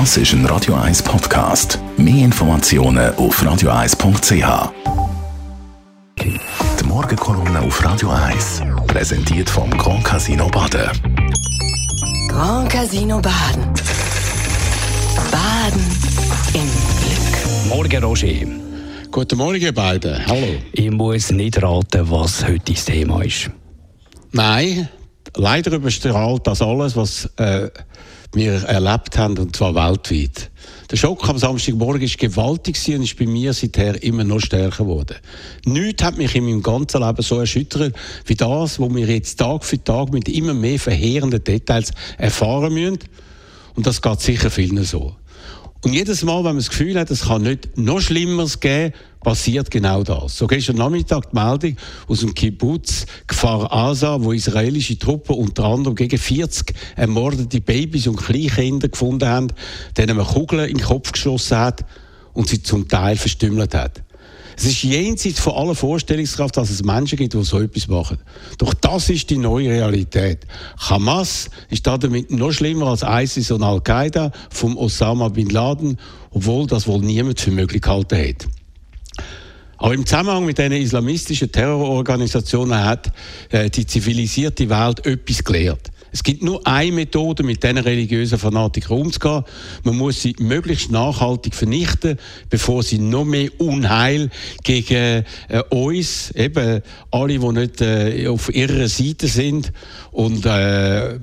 Das ist ein Radio 1 Podcast. Mehr Informationen auf radio1.ch. Die Morgenkolumne auf Radio 1 präsentiert vom Grand Casino Baden. Grand Casino Baden. Baden im Glück. Morgen, Roger. Guten Morgen, ihr beiden. Hallo. Ich muss nicht raten, was heute das Thema ist. Nein, leider überstrahlt das alles, was äh, wir erlebt haben, und zwar weltweit. Der Schock am Samstagmorgen war gewaltig und ist bei mir seither immer noch stärker geworden. Nichts hat mich in meinem ganzen Leben so erschüttert wie das, was wir jetzt Tag für Tag mit immer mehr verheerenden Details erfahren müssen. Und das geht sicher vielen so. Und jedes Mal, wenn man das Gefühl hat, es kann nicht noch Schlimmeres geben, passiert genau das. So gestern Nachmittag die Meldung aus dem Kibbutz Kfar Asa, wo israelische Truppen unter anderem gegen 40 ermordete Babys und Kleinkinder gefunden haben, denen man Kugeln in den Kopf geschossen hat und sie zum Teil verstümmelt hat. Es ist jenseits von aller Vorstellungskraft, dass es Menschen gibt, die so etwas machen. Doch das ist die neue Realität. Hamas ist damit noch schlimmer als ISIS und Al-Qaida vom Osama Bin Laden, obwohl das wohl niemand für möglich gehalten hat. Aber im Zusammenhang mit diesen islamistischen Terrororganisationen hat äh, die zivilisierte Welt etwas gelehrt. Es gibt nur eine Methode, mit diesen religiösen Fanatikern umzugehen. Man muss sie möglichst nachhaltig vernichten, bevor sie noch mehr Unheil gegen äh, uns, eben alle, die nicht äh, auf ihrer Seite sind und äh,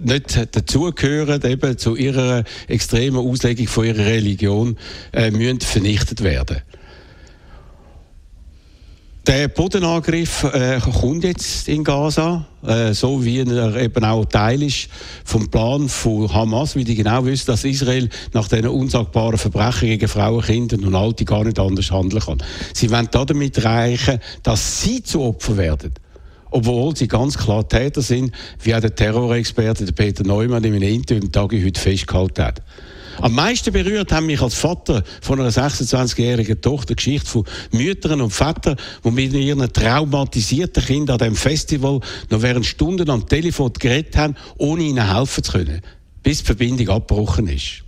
nicht dazugehören, eben zu ihrer extremen Auslegung von ihrer Religion, äh, müssen vernichtet werden. Der Bodenangriff äh, kommt jetzt in Gaza, äh, so wie er eben auch Teil ist vom Plan von Hamas, wie die genau wissen, dass Israel nach diesen unsagbaren Verbrechen gegen Frauen, Kinder und Alte gar nicht anders handeln kann. Sie wollen damit erreichen, dass sie zu Opfern werden obwohl sie ganz klar Täter sind, wie auch der Terrorexperte Peter Neumann in einem Interview am Tag heute festgehalten hat. Am meisten berührt haben mich als Vater von einer 26-jährigen Tochter Geschichte von Müttern und Vätern, die mit ihren traumatisierten Kindern an dem Festival noch während Stunden am Telefon geredet haben, ohne ihnen helfen zu können, bis die Verbindung abgebrochen ist.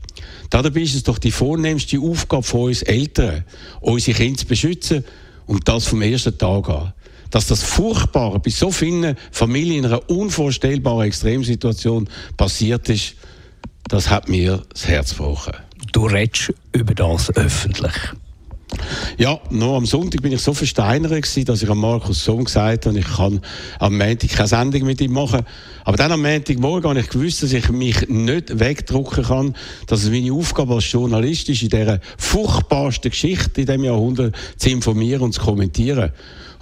Dabei ist es doch die vornehmste Aufgabe von uns Eltern, unsere Kinder zu beschützen und das vom ersten Tag an. Dass das Furchtbare bei so vielen Familien in einer unvorstellbaren Extremsituation passiert ist, das hat mir das Herz gebrochen. Du redest über das öffentlich. Ja, nur am Sonntag bin ich so versteinert gewesen, dass ich am Markus Sohn gesagt habe, ich kann am Montag keine Sendung mit ihm machen. Aber dann am Montagmorgen habe ich gewusst, dass ich mich nicht wegdrucken kann, dass es meine Aufgabe als Journalist ist, in dieser furchtbarsten Geschichte in diesem Jahrhundert zu informieren und zu kommentieren.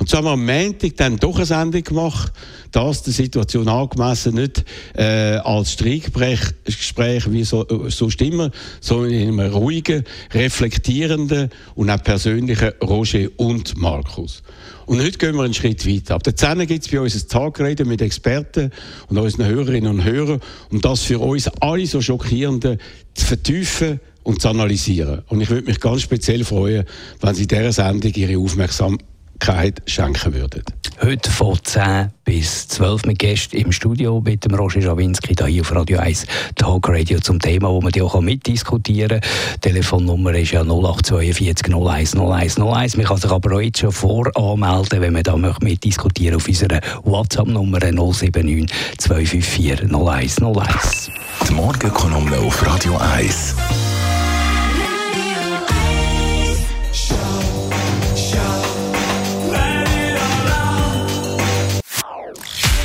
Und so haben wir am Montag dann doch eine Sendung gemacht, das der Situation angemessen, nicht äh, als Streikgespräch wie so, äh, so stimmen, sondern in einem ruhigen, reflektierenden und auch persönlichen Roger und Markus. Und heute gehen wir einen Schritt weiter. Ab der 10 gibt es bei uns ein Tagreden mit Experten und unseren Hörerinnen und Hörern, um das für uns alle so Schockierende zu vertiefen und zu analysieren. Und ich würde mich ganz speziell freuen, wenn Sie dieser Sendung Ihre Aufmerksamkeit schenken würdet. Heute von 10 bis 12 mit Gästen im Studio mit dem Roger Schawinski hier auf Radio 1 Talk Radio zum Thema, wo man auch mitdiskutieren kann. Die Telefonnummer ist ja 0842 01 01 01. Man kann sich aber auch jetzt schon voranmelden, wenn man da mitdiskutieren auf unserer WhatsApp-Nummer 079 254 01 01. Die Morgenkolumne auf Radio 1.